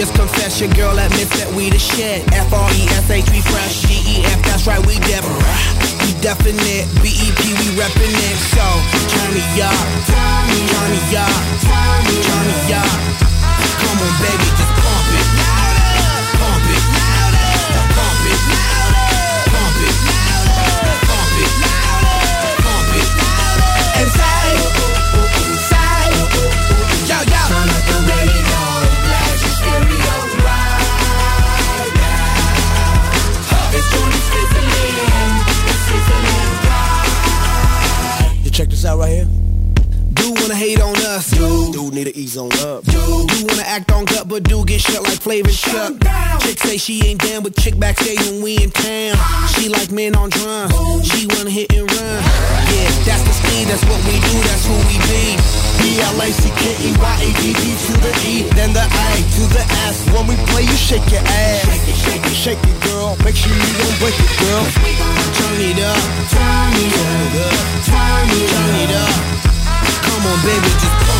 Just confess your girl admits that we the shit. F-R-E-S-H, we fresh. G-E-F, that's right, we def. We definite. B-E-P, we reppin' it. So, turn me up. Turn me up. Turn me up. Come on, baby, just need to ease on up, do. Do wanna act on gut, but do get shut like Flavor Chuck. Chick say she ain't down, but chick backstage when we in town. She like men on drums, she wanna hit and run. Yeah, that's the speed, that's what we do, that's who we be. B-L-A-C-K-E-Y-A-D-D to the E, then the A to the S. When we play, you shake your ass. Shake it, shake it, shake it, girl. Make sure you don't break it, girl. Turn it up, turn it up, turn it, up. turn it up. Come on, baby, just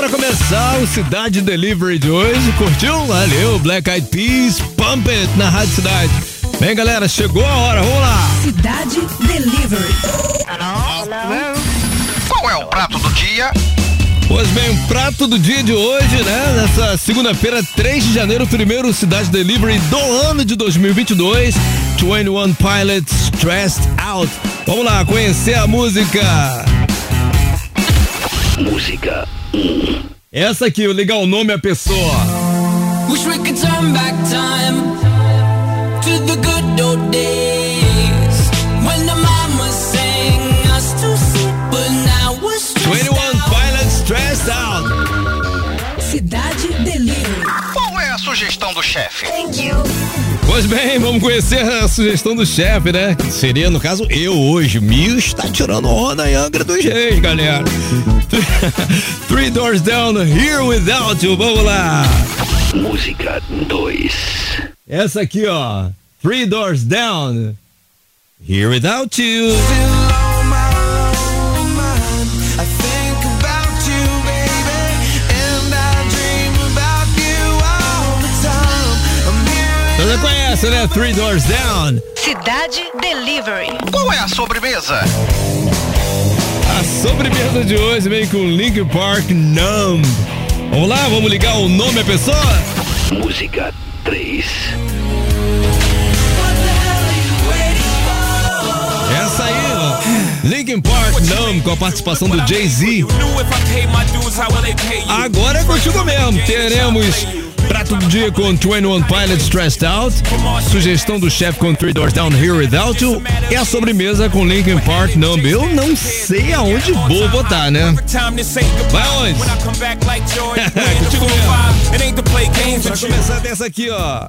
Pra começar o Cidade Delivery de hoje, curtiu? Valeu, Black Eyed Peas, Pump It na Rádio Cidade. Bem, galera, chegou a hora, vamos lá. Cidade Delivery. Qual é o prato do dia? Pois bem, o prato do dia de hoje, né? Nessa segunda-feira, 3 de janeiro, primeiro Cidade Delivery do ano de 2022. 21 Pilots Stressed Out. Vamos lá, conhecer a música. Música Essa aqui, eu ligar o nome à pessoa. Wish we could turn back time to the good old days when the mama sang us to sleep, but now we're stressed 21 out. Pilots Stressed Out. Cidade Delivery. Qual é a sugestão do chefe? Pois bem, vamos conhecer a sugestão do chefe, né? Que seria, no caso, eu hoje. Mil está tirando onda em Angra dos Reis, galera. Three Doors Down, Here Without You. Vamos lá. Música 2 Essa aqui, ó. Three Doors Down. Here Without You. Conhece, né? Three Doors Down. Cidade Delivery. Qual é a sobremesa? A sobremesa de hoje vem com Linkin Park Numb. Vamos lá, vamos ligar o nome à pessoa? Música 3. Linkin Park Numb com a participação do Jay-Z. Agora é contigo mesmo. Teremos Prato do dia com 21 Pilots Stressed Out, sugestão do chefe com Three Doors Down Here Without You e a sobremesa com Linkin Park Numb. Eu não sei aonde vou botar, né? Vai onde? Contigo mesmo. Pra começar dessa aqui, ó.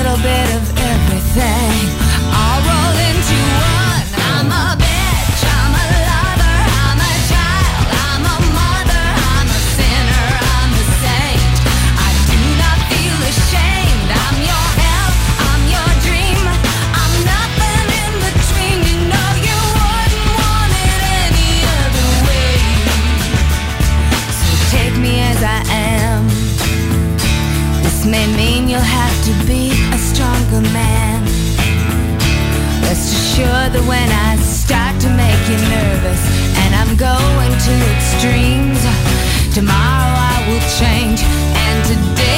Little bit of everything. All rolled into one. I'm a bitch. I'm a lover. I'm a child. I'm a mother. I'm a sinner. I'm a saint. I do not feel ashamed. I'm your help. I'm your dream. I'm nothing in between. You know you wouldn't want it any other way. So take me as I am. This may mean you'll have to be Assured that when I start to make you nervous and I'm going to extremes, tomorrow I will change and today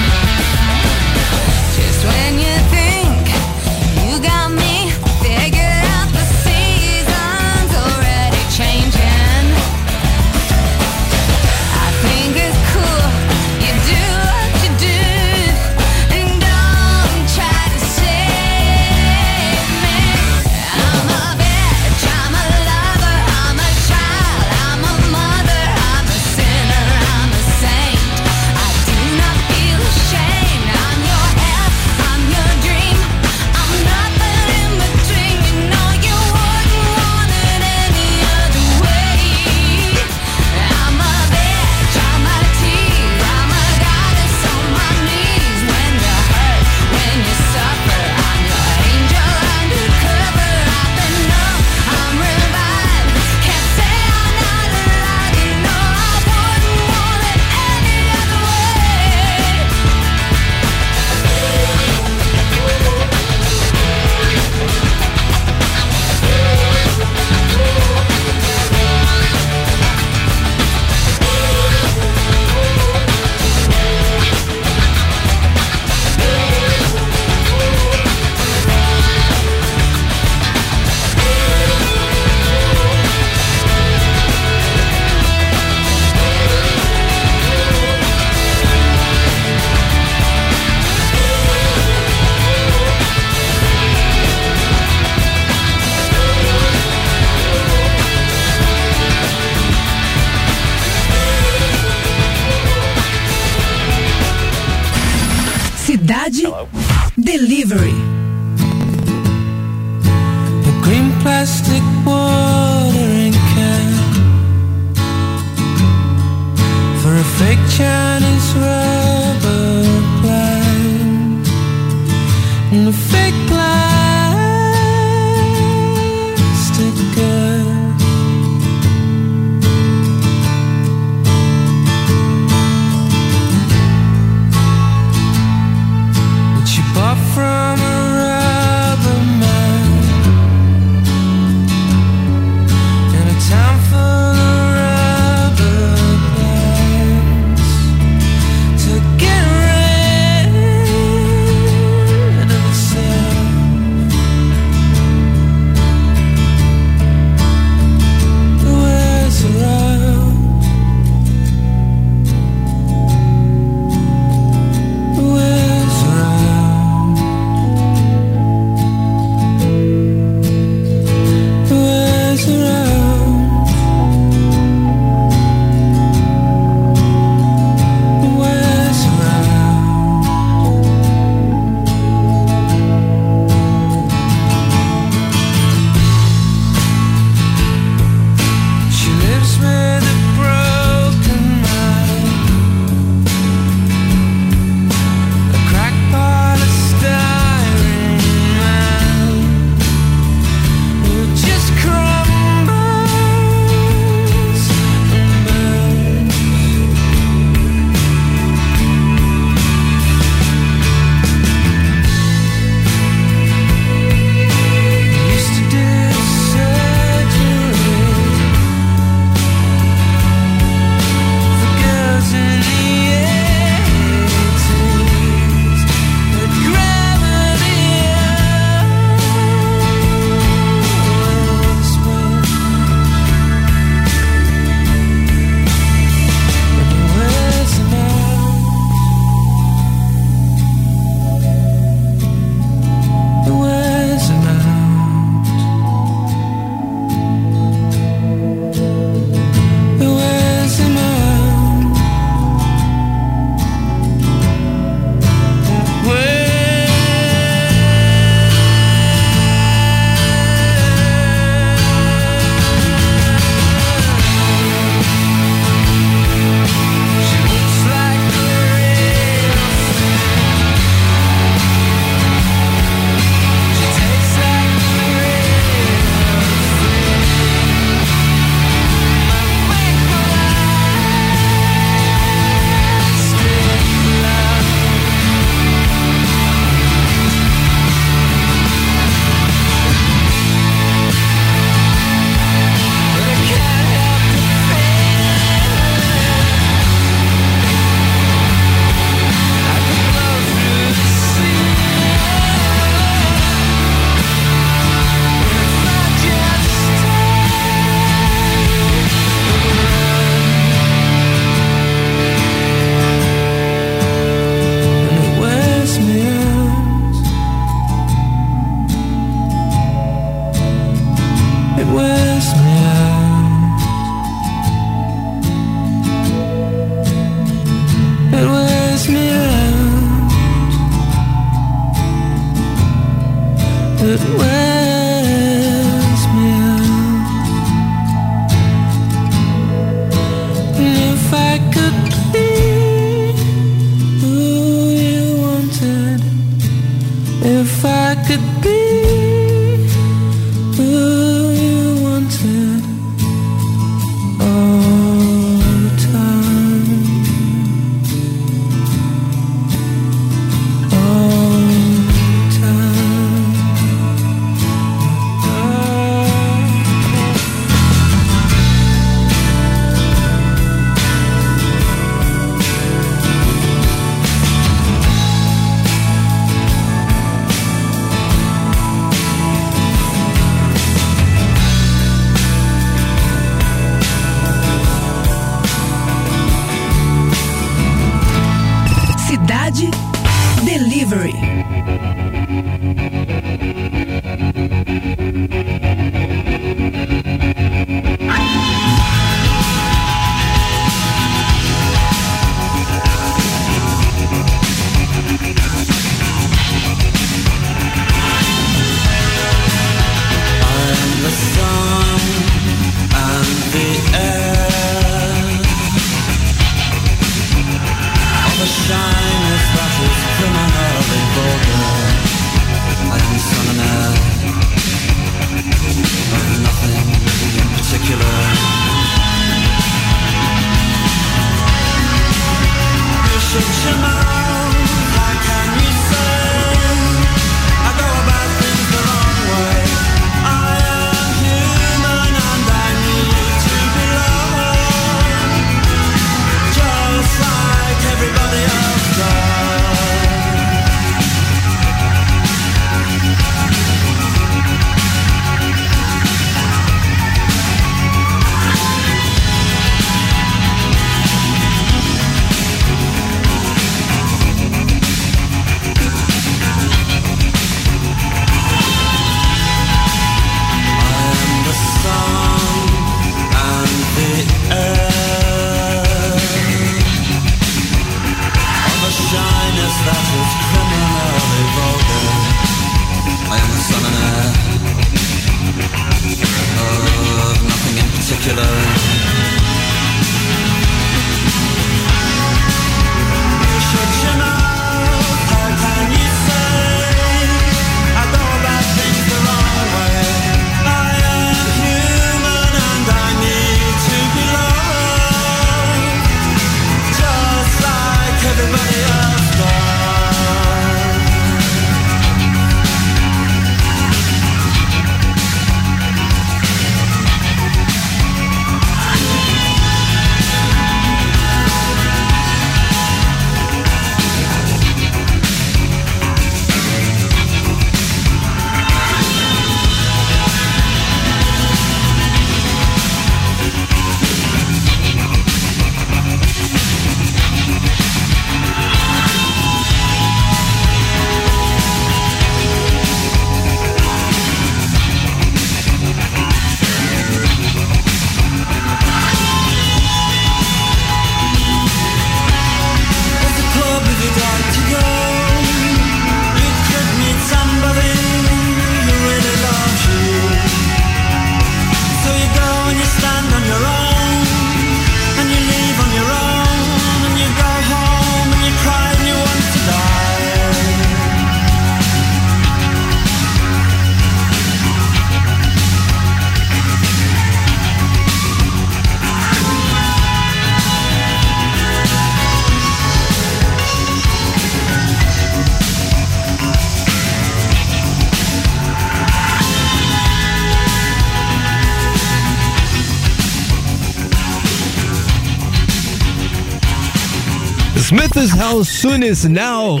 House Soon is Now.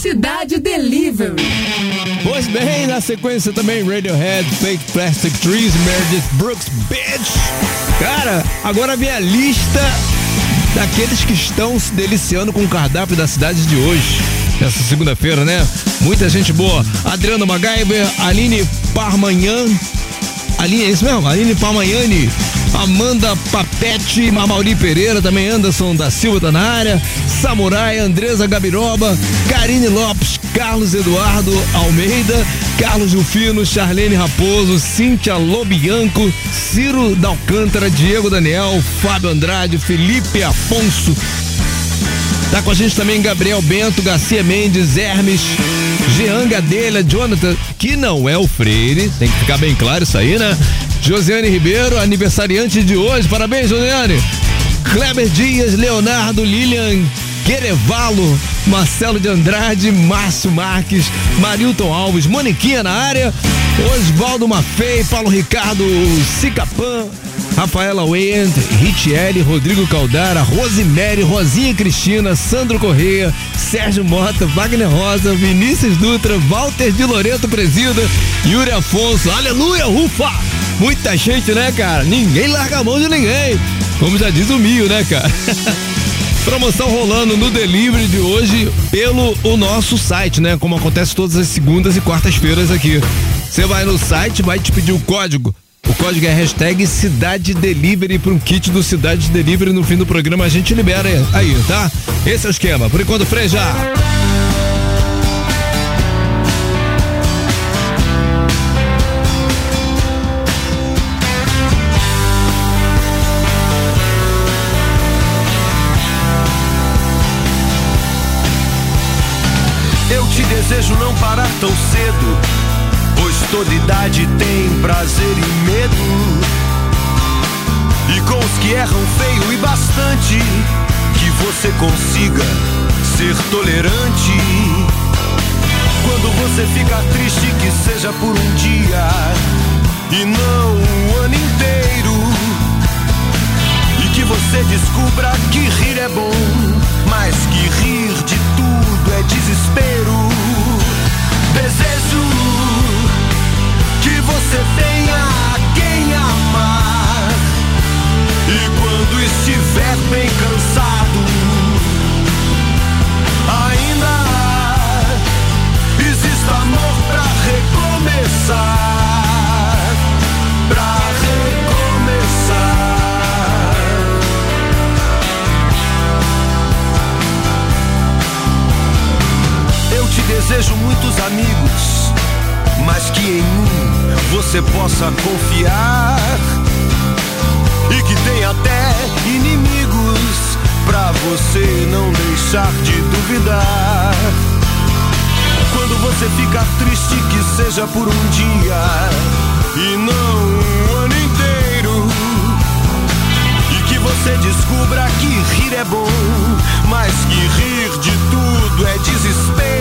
Cidade Delivery. Pois bem, na sequência também Radiohead, Fake Plastic Trees, Meredith Brooks, Bitch. Cara, agora vem a lista daqueles que estão se deliciando com o cardápio da cidade de hoje. Essa segunda-feira, né? Muita gente boa. Adriano MacGyver, Aline Parmanhan. Aline, é isso mesmo? Aline Parmanhani. Amanda Papete, Mauri Pereira, também Anderson da Silva tá na área, Samurai, Andresa Gabiroba, Karine Lopes, Carlos Eduardo Almeida, Carlos Rufino, Charlene Raposo, Cíntia Lobianco, Ciro Dalcântara, Diego Daniel, Fábio Andrade, Felipe Afonso, Tá com a gente também Gabriel Bento, Garcia Mendes, Hermes, Jean Gadelha, Jonathan, que não é o Freire, tem que ficar bem claro isso aí, né? Josiane Ribeiro, aniversariante de hoje, parabéns, Josiane! Kleber Dias, Leonardo, Lilian Querevalo, Marcelo de Andrade, Márcio Marques, Marilton Alves, Moniquinha na área, Osvaldo Mafei, Paulo Ricardo Cicapan, Rafaela Wend, Richelle, Rodrigo Caldara, Rosemary, Rosinha Cristina, Sandro Correia, Sérgio Mota, Wagner Rosa, Vinícius Dutra, Walter de Loreto Presida, Yuri Afonso, aleluia, ufa! Muita gente, né, cara? Ninguém larga a mão de ninguém. Como já diz o Mio, né, cara? Promoção rolando no delivery de hoje pelo o nosso site, né? Como acontece todas as segundas e quartas-feiras aqui. Você vai no site, vai te pedir o código. O código é hashtag Cidade Delivery para um kit do Cidade Delivery. No fim do programa a gente libera aí, tá? Esse é o esquema. Por enquanto, freja. Eu te desejo não parar tão cedo, pois toda idade tem prazer e medo. E com os que erram feio e bastante, que você consiga ser tolerante. Quando você fica triste, que seja por um dia e não o ano inteiro. E que você descubra que rir é bom, mas que rir de tudo é desespero. Desejo que você tenha E quando estiver bem cansado, ainda exista amor pra recomeçar. Pra recomeçar. Eu te desejo muitos amigos, mas que em um você possa confiar. não deixar de duvidar. Quando você fica triste, que seja por um dia e não um ano inteiro. E que você descubra que rir é bom, mas que rir de tudo é desespero.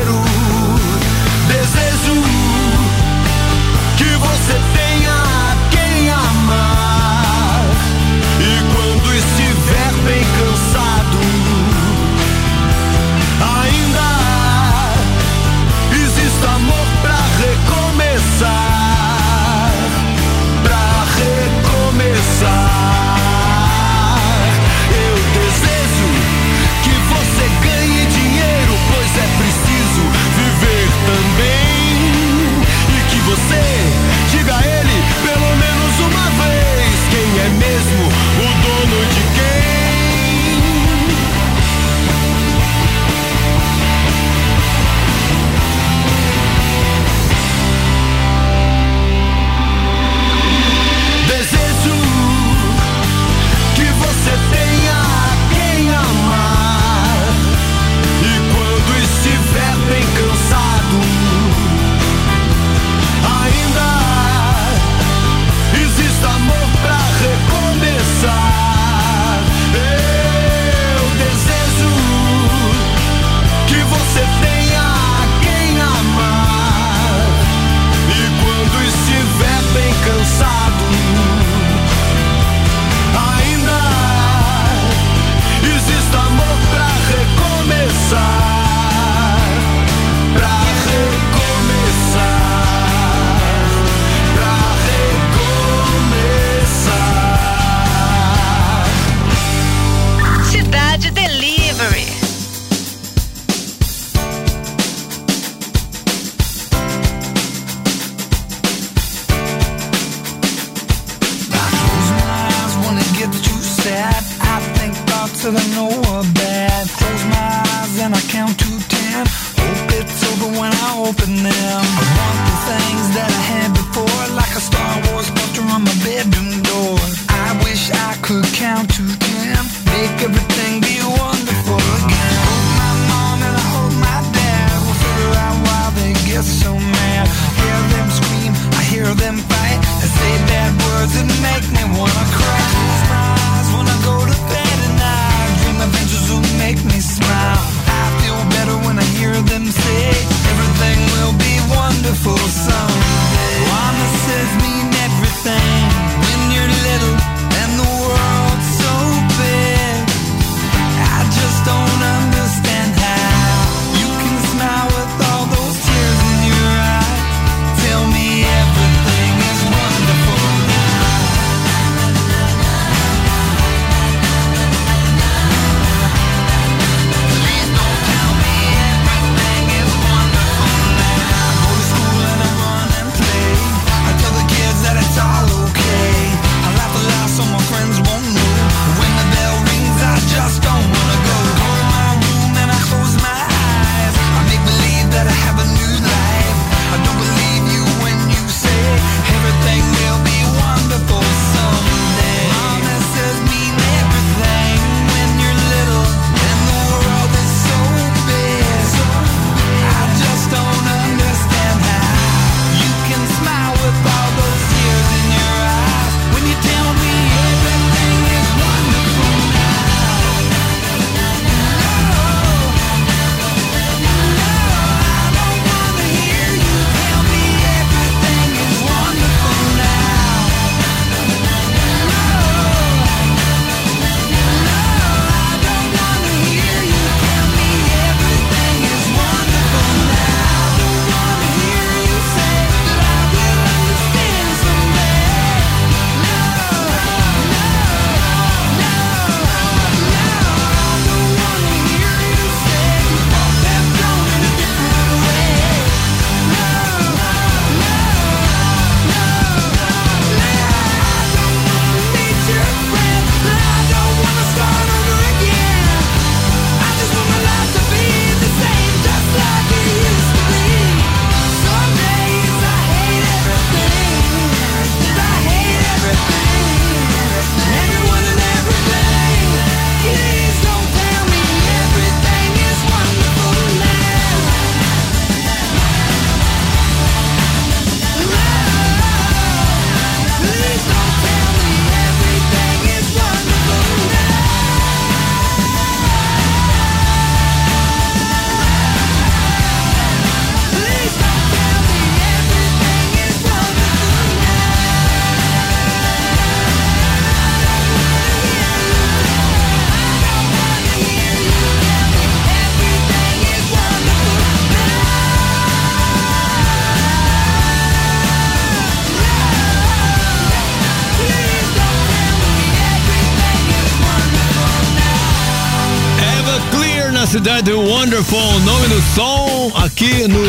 Cidade Wonderful, nome do som aqui no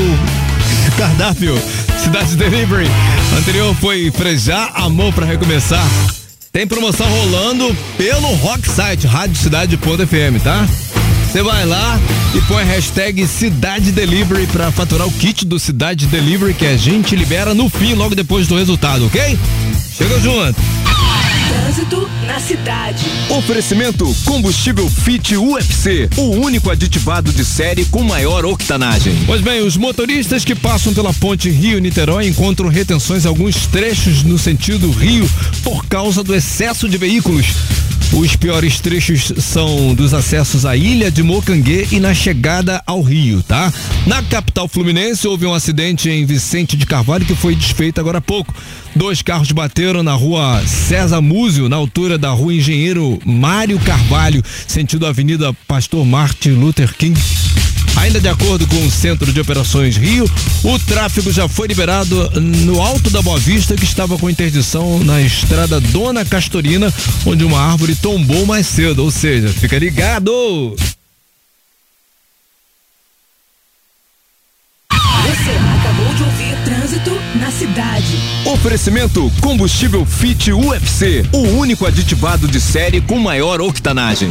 cardápio Cidade Delivery. Anterior foi Frejar Amor para recomeçar. Tem promoção rolando pelo Rock Site, radiocidade.fm, tá? Você vai lá e põe hashtag Cidade Delivery pra faturar o kit do Cidade Delivery que a gente libera no fim, logo depois do resultado, ok? Chega junto! Na cidade. Oferecimento combustível Fit UFC, o único aditivado de série com maior octanagem. Pois bem, os motoristas que passam pela ponte Rio-Niterói encontram retenções em alguns trechos no sentido Rio por causa do excesso de veículos. Os piores trechos são dos acessos à ilha de Mocanguê e na chegada ao Rio, tá? Na capital fluminense houve um acidente em Vicente de Carvalho que foi desfeito agora há pouco. Dois carros bateram na rua César Múzio, na altura da rua Engenheiro Mário Carvalho, sentido Avenida Pastor Martin Luther King. Ainda de acordo com o Centro de Operações Rio, o tráfego já foi liberado no Alto da Boa Vista, que estava com interdição na estrada Dona Castorina, onde uma árvore tombou mais cedo. Ou seja, fica ligado! Você acabou de ouvir Trânsito na cidade. Oferecimento combustível Fit UFC, o único aditivado de série com maior octanagem.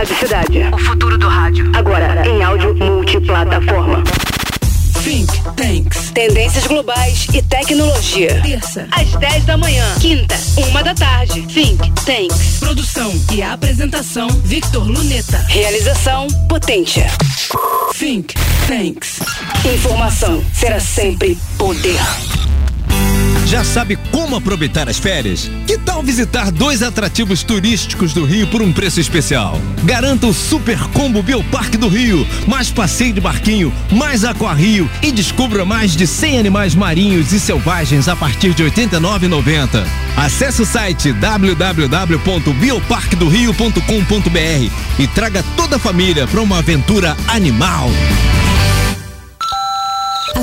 Rádio Cidade. O futuro do rádio. Agora em áudio multiplataforma. Think Tanks. Tendências globais e tecnologia. Terça, Às 10 da manhã. Quinta, uma da tarde. Think Tanks. produção e apresentação Victor Luneta. Realização Potência. Think Tanks. Informação será sempre poder. Já sabe como aproveitar as férias? Que tal visitar dois atrativos turísticos do Rio por um preço especial? Garanta o Super Combo Bioparque do Rio, mais passeio de barquinho, mais Aquarrio e descubra mais de 100 animais marinhos e selvagens a partir de R$ 89,90. Acesse o site www.bioparquedorio.com.br e traga toda a família para uma aventura animal.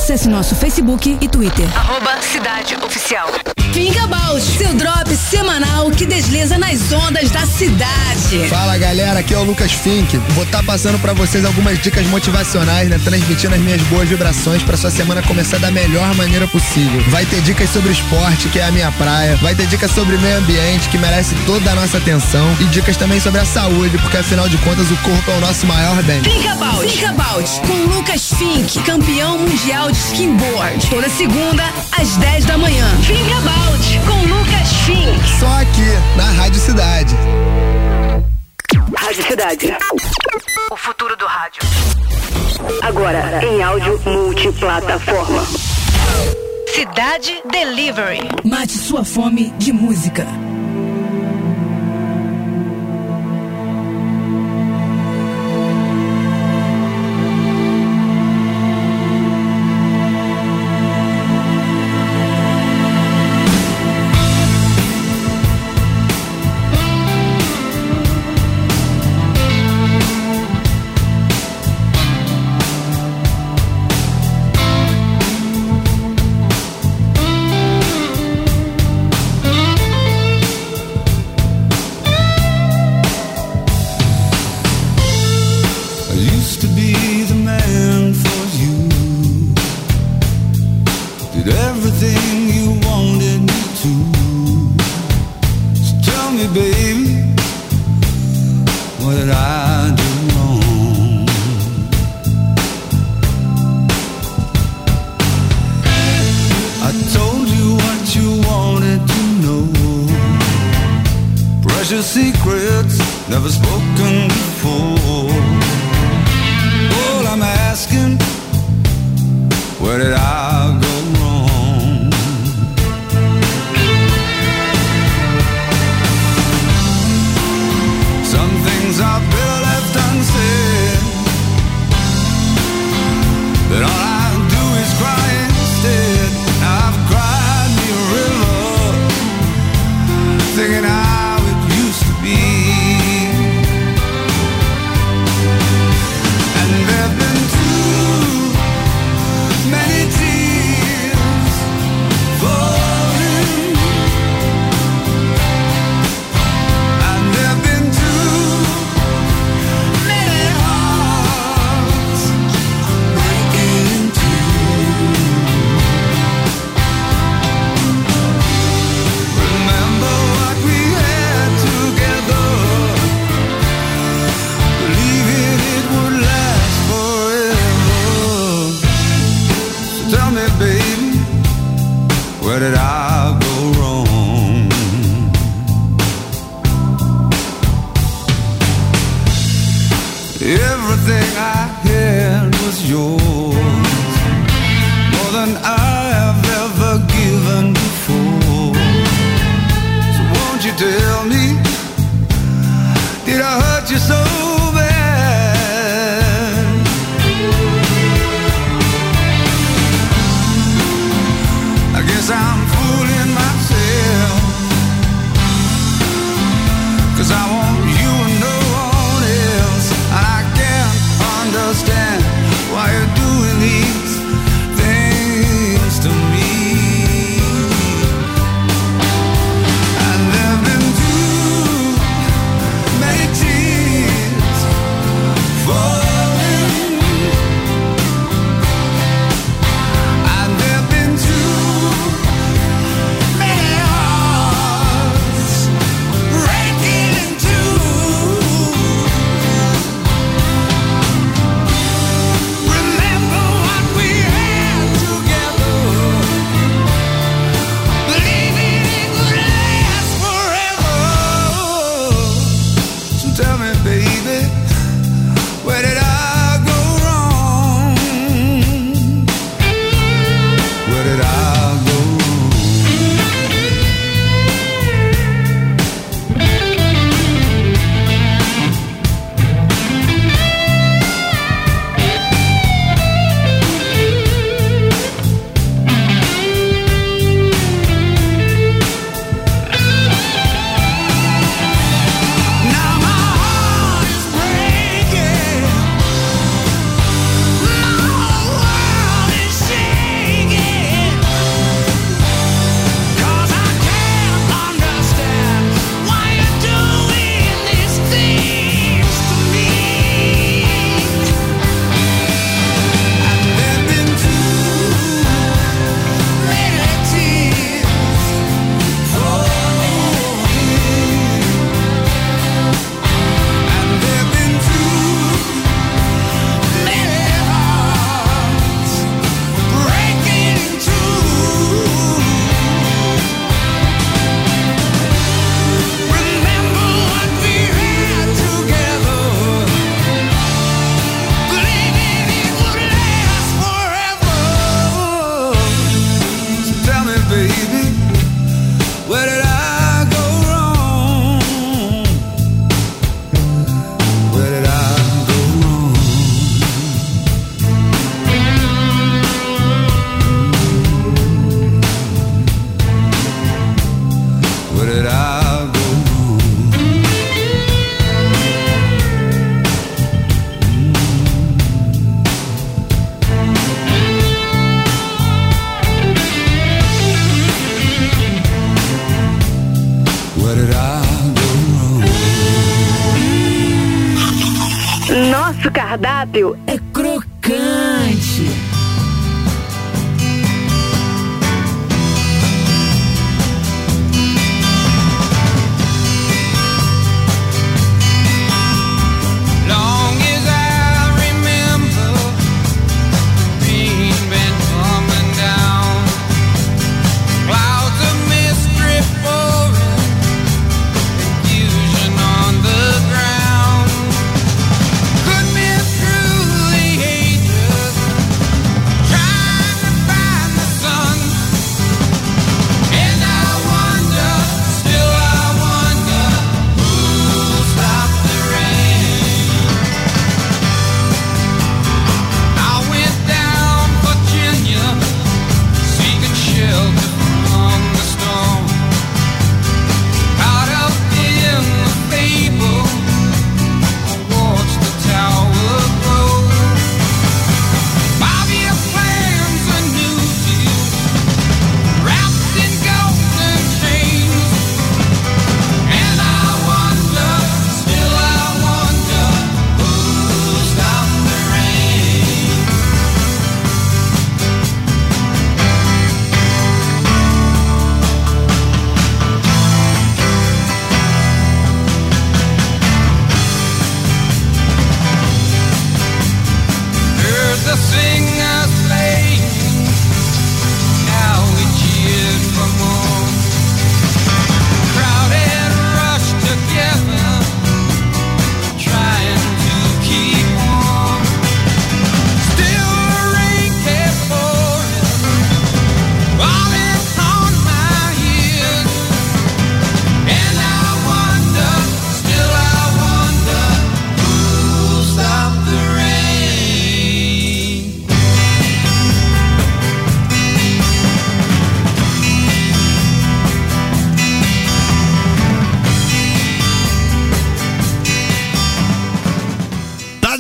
Acesse nosso Facebook e Twitter. Arroba Cidade Oficial. About, seu drop semanal que desliza nas ondas da cidade. Fala galera, aqui é o Lucas Fink. Vou estar passando pra vocês algumas dicas motivacionais, né? Transmitindo as minhas boas vibrações pra sua semana começar da melhor maneira possível. Vai ter dicas sobre esporte, que é a minha praia. Vai ter dicas sobre meio ambiente, que merece toda a nossa atenção. E dicas também sobre a saúde, porque afinal de contas o corpo é o nosso maior bem. About, Think About, com Lucas Fink, campeão mundial de skimboard. Toda segunda, às 10 da manhã. Think About com Lucas Fink. Só aqui, na Rádio Cidade. Rádio Cidade. O futuro do rádio. Agora em áudio multiplataforma. Cidade Delivery. Mate sua fome de música.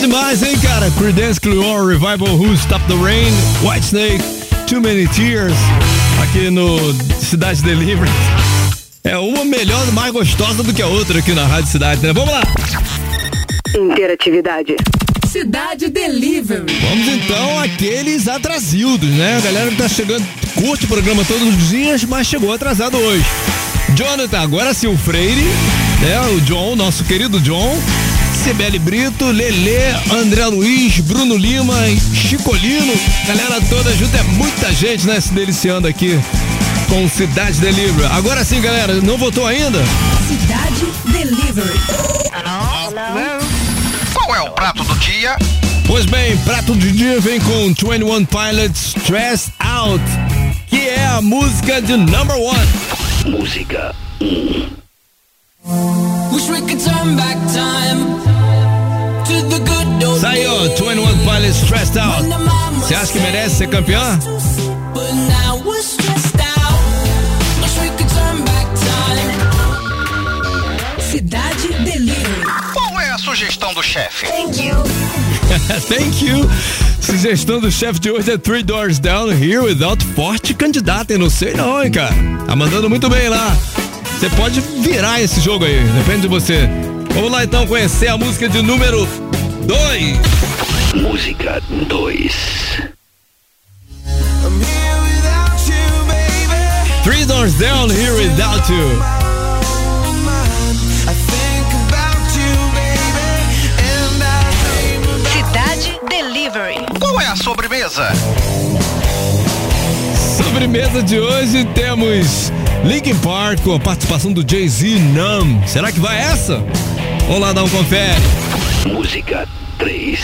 Demais, hein, cara? Creedence Clearwater Revival, Who Stop the Rain, Whitesnake, Too Many Tears, aqui no Cidade Delivery. É uma melhor, mais gostosa do que a outra aqui na Rádio Cidade, né? Vamos lá! Interatividade. Cidade Delivery. Vamos então àqueles atrasildos, né? A galera que tá chegando, curte o programa todos os dias, mas chegou atrasado hoje. Jonathan, agora sim o Freire, né? O John, nosso querido John. Cibele Brito, Lelê, André Luiz, Bruno Lima, Chicolino, galera toda junto, é muita gente, né? Se deliciando aqui com Cidade Delivery. Agora sim, galera, não votou ainda? Cidade Delivery. Qual é o prato do dia? Pois bem, prato do dia vem com 21 Pilots Stressed Out, que é a música de number one. Música 1. Wish we could turn back time Saiu, 21 Pilots Stressed Out. Você acha que merece ser campeã? Cidade Delivery. Qual é a sugestão do chefe? Thank you. Thank you. Sugestão do chefe de hoje é Three Doors Down Here Without Forte Candidata. Eu não sei não, hein, cara. Tá mandando muito bem lá. Você pode virar esse jogo aí, depende de você. Vamos lá então conhecer a música de número 2. Música 2. Three Doors Down Here Without You. Cidade Delivery. Qual é a sobremesa? Sobremesa de hoje temos Linkin Park com a participação do Jay-Z Numb. Será que vai essa? Vamos lá dar um confere. Música 3.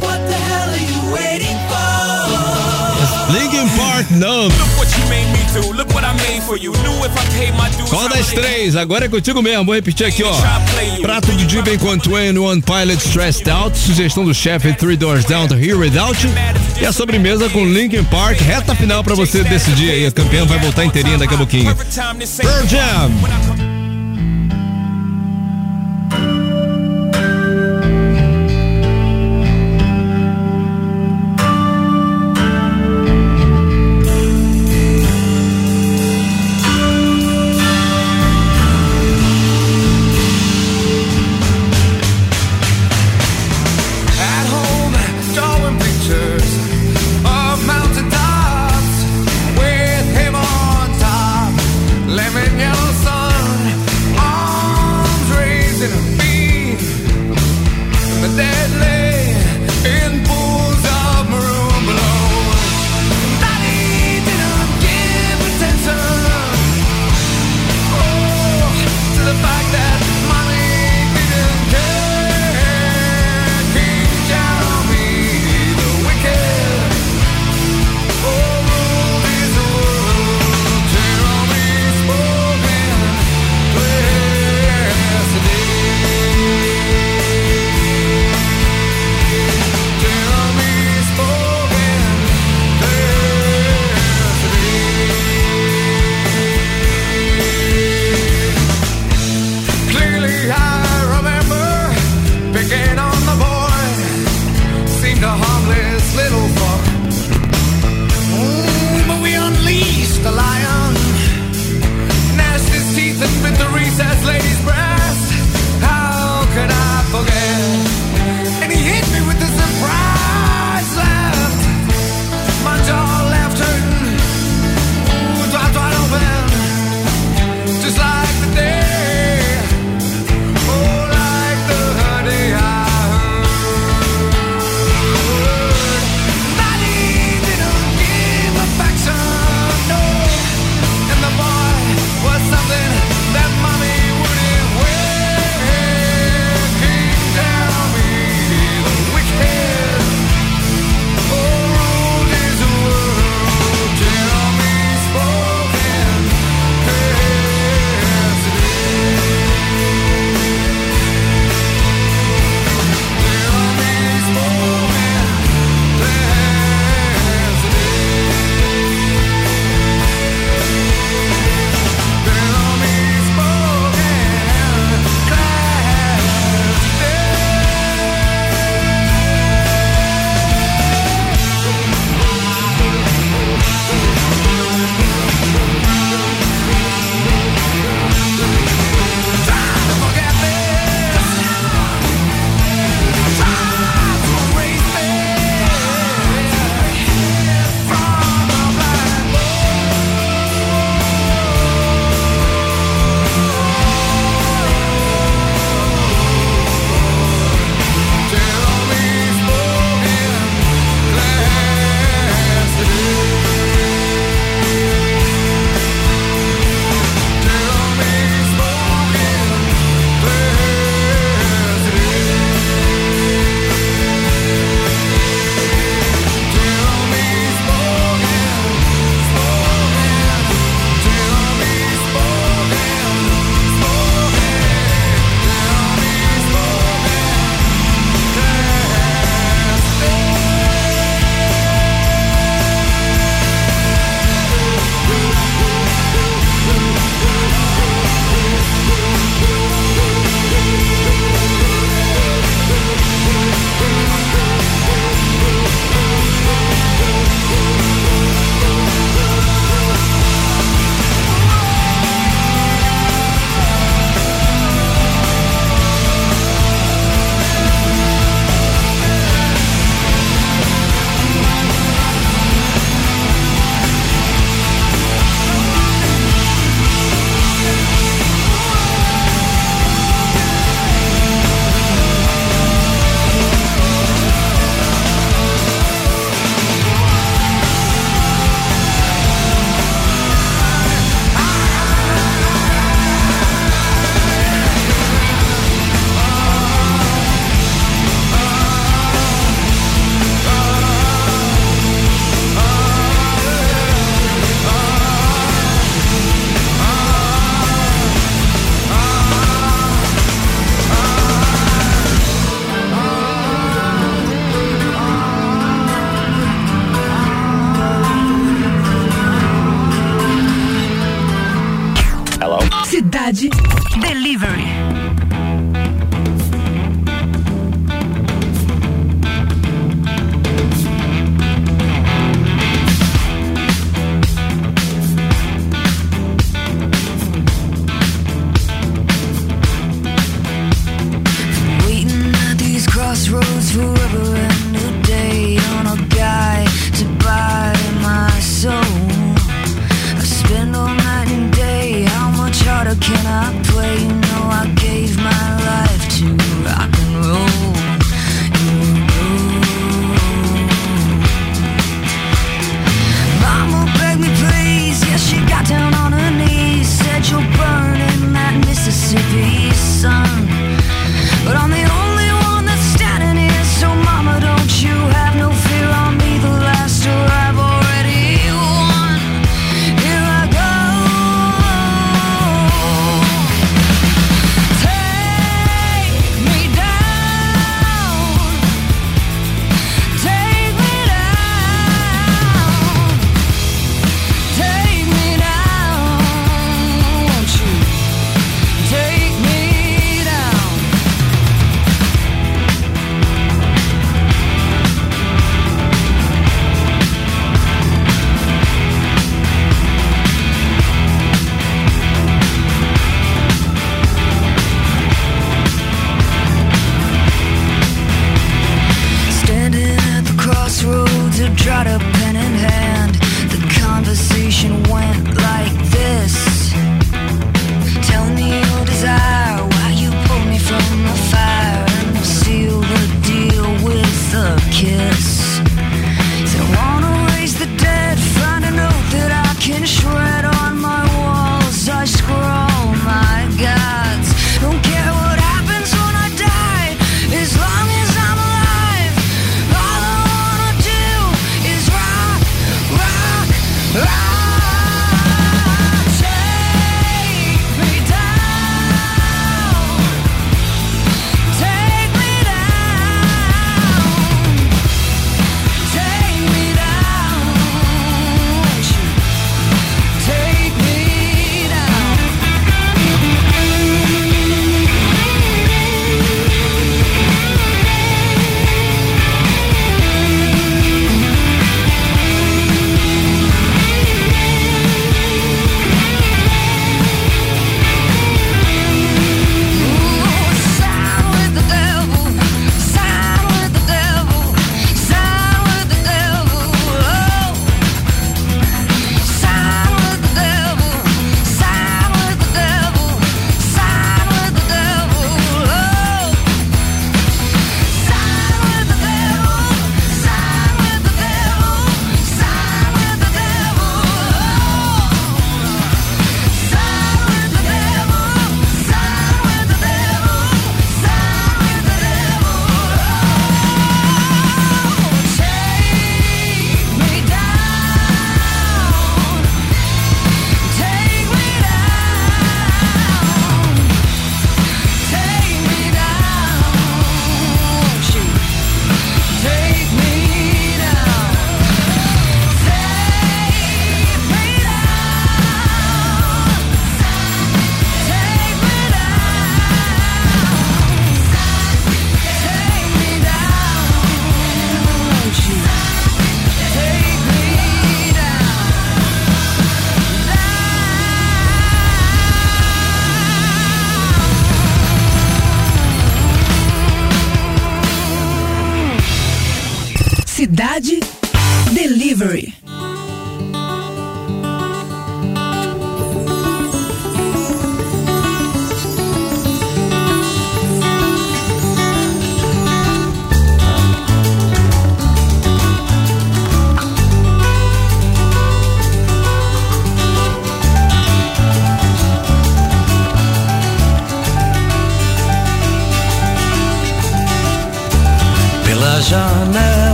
What the hell are you waiting for? Linkin Park Numb. Look what you made me do. Look what I made for you. Knew if I paid my dues. Qual das três? Agora é contigo mesmo. Vou repetir aqui, ó. Prato do dia vem com 21 Pilots Stressed Out. Sugestão do chefe Three Doors Down to Here Without You. E a sobremesa com Linkin Park. Reta final pra você decidir aí. A campeã vai voltar inteirinha daqui a pouquinho. Pearl Jam.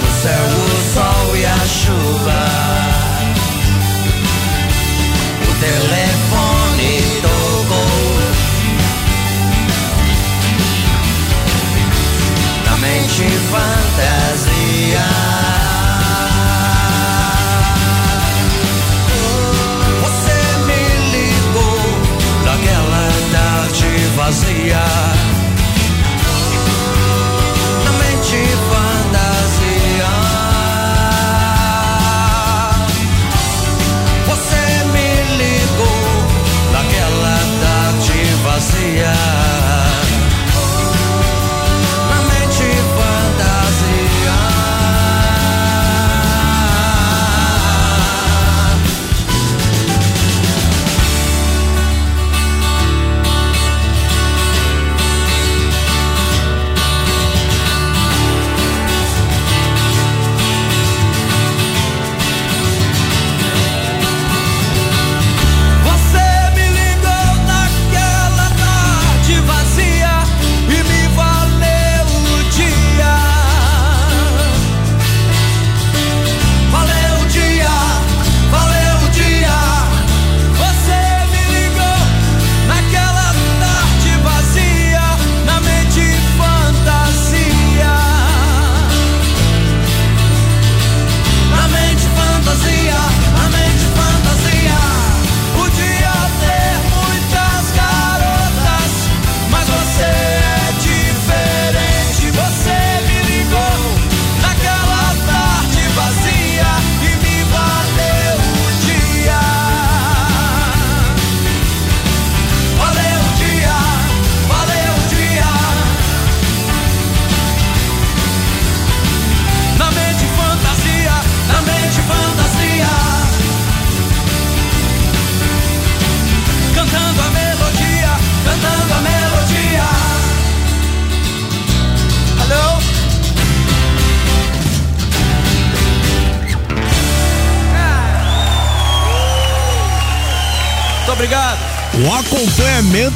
No céu o sol e a chuva.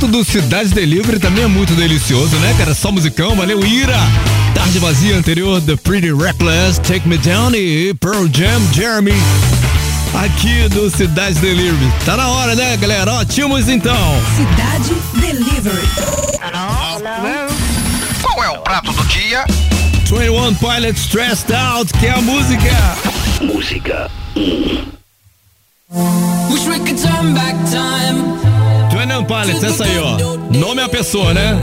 Do Cidade Delivery também é muito delicioso, né, cara? Só musicão, valeu, Ira! Tarde vazia anterior, The Pretty Reckless, Take Me Down e Pearl Jam, Jeremy. Aqui do Cidade Delivery. Tá na hora, né, galera? Ó, tínhamos então. Cidade Delivery. Qual é o prato do dia? 21 Pilots Stressed Out, que é a música. Música Wish we could turn back time 21 Pilots, essa aí, ó. Nome é a pessoa, né?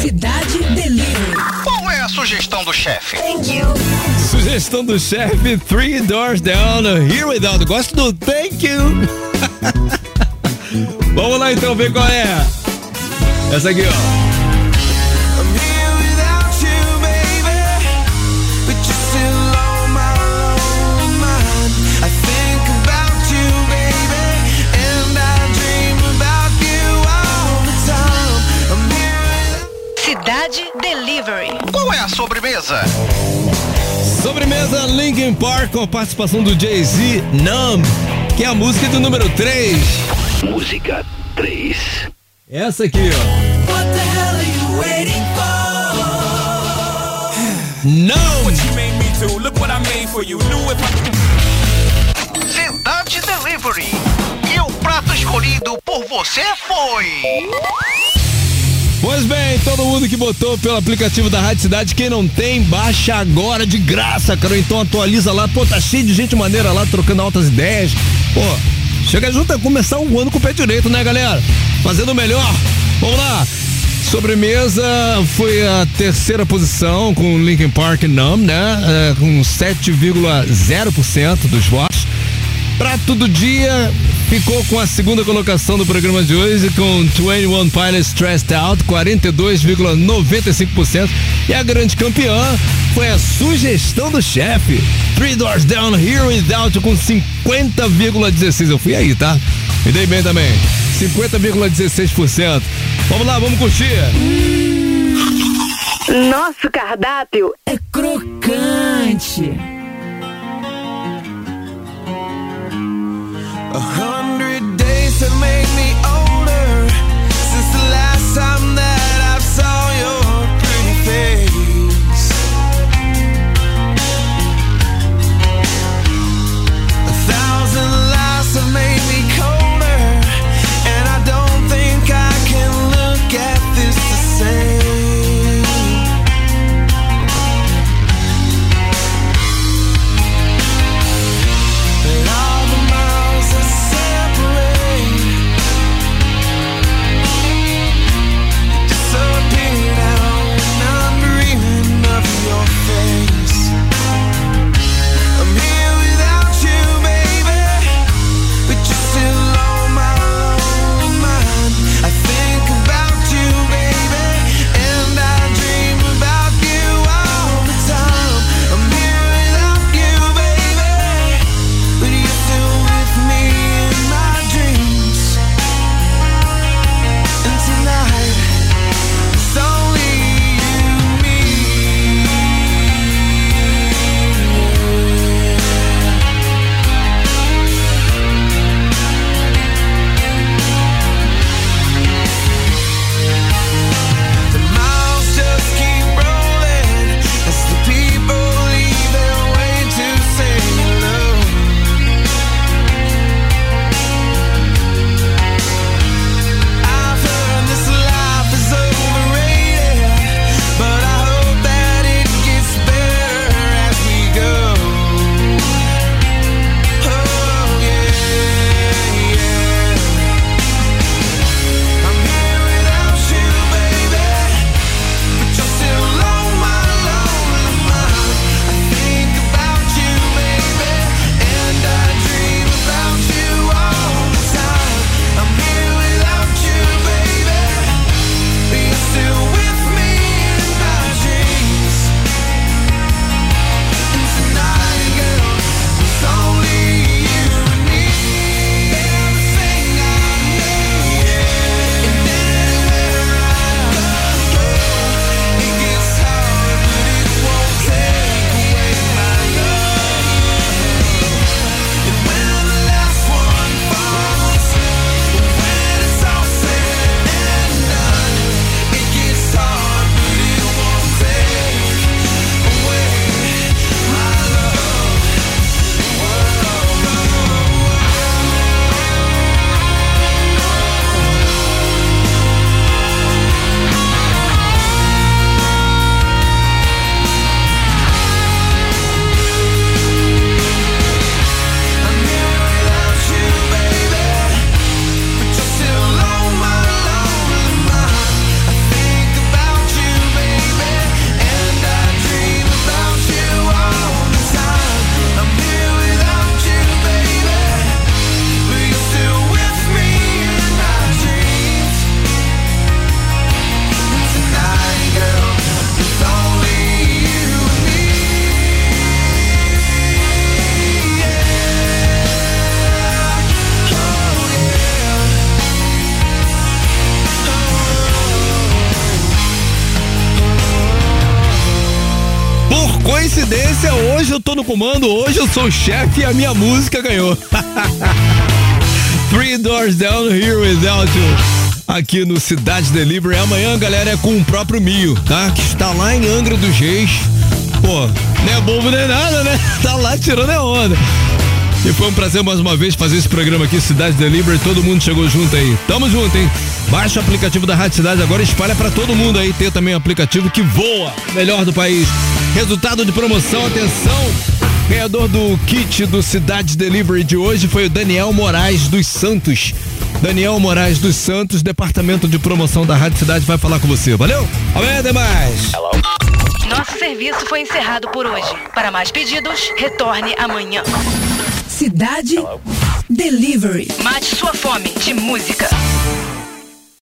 Cidade Delivery. Qual é a sugestão do chefe? Sugestão do chefe, Three Doors Down, Here Without. Gosto do Thank You. Vamos lá então ver qual é. Essa aqui, ó. Sobremesa? Sobremesa Linkin Park com a participação do Jay-Z, Numb, que é a música do número 3. Música 3. Essa aqui, ó. What the hell are you waiting for? Não! What you made me do, look what I made for you. Knew if I Cidade Delivery. E o prato escolhido por você foi. Pois bem, todo mundo que botou pelo aplicativo da Rádio Cidade, quem não tem, baixa agora de graça, cara. Então atualiza lá. Pô, tá cheio de gente maneira lá, trocando altas ideias. Pô, chega junto a começar o ano com o pé direito, né, galera? Fazendo melhor. Vamos lá. Sobremesa foi a terceira posição com Linkin Park Numb, né? É, com 7,0% dos votos. Prato do dia ficou com a segunda colocação do programa de hoje com 21 Pilots Stressed Out, 42,95%. E a grande campeã foi a sugestão do chefe, Three Doors Down Here Without com 50,16%. Eu fui aí, tá? Me dei bem também. 50,16%. Vamos lá, vamos curtir. Nosso cardápio é crocante. A hundred days have made me comando, hoje eu sou chefe e a minha música ganhou. Three Doors Down Here Without You. Aqui no Cidade Delivery. Amanhã, galera, é com o próprio Mio, tá? Que está lá em Angra dos Reis. Pô, não é bobo nem nada, né? Tá lá tirando a onda. E foi um prazer mais uma vez fazer esse programa aqui, Cidade Delivery. Todo mundo chegou junto aí. Tamo junto, hein? Baixa o aplicativo da Rádio Cidade agora espalha pra todo mundo aí. Tem também um aplicativo que voa, melhor do país. Resultado de promoção, atenção! Ganhador do kit do Cidade Delivery de hoje foi o Daniel Moraes dos Santos. Daniel Moraes dos Santos, departamento de promoção da Rádio Cidade, vai falar com você. Valeu? Amanhã demais! Nosso serviço foi encerrado por hoje. Para mais pedidos, retorne amanhã. Cidade Delivery. Mate sua fome de música.